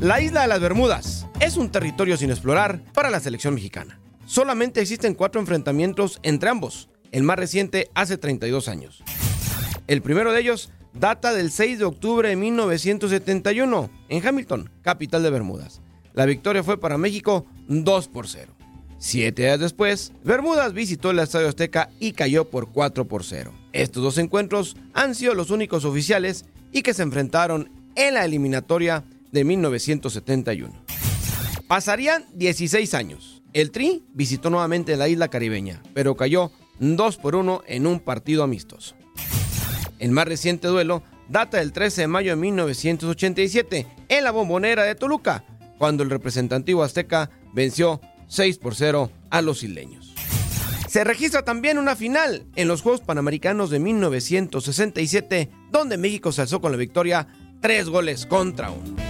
La isla de las Bermudas es un territorio sin explorar para la selección mexicana. Solamente existen cuatro enfrentamientos entre ambos, el más reciente hace 32 años. El primero de ellos data del 6 de octubre de 1971 en Hamilton, capital de Bermudas. La victoria fue para México 2 por 0. Siete días después, Bermudas visitó el Estadio Azteca y cayó por 4 por 0. Estos dos encuentros han sido los únicos oficiales y que se enfrentaron en la eliminatoria de 1971. Pasarían 16 años. El Tri visitó nuevamente la isla caribeña, pero cayó 2 por 1 en un partido amistoso. El más reciente duelo data del 13 de mayo de 1987 en la bombonera de Toluca, cuando el representativo azteca venció 6 por 0 a los isleños. Se registra también una final en los Juegos Panamericanos de 1967, donde México se alzó con la victoria 3 goles contra 1.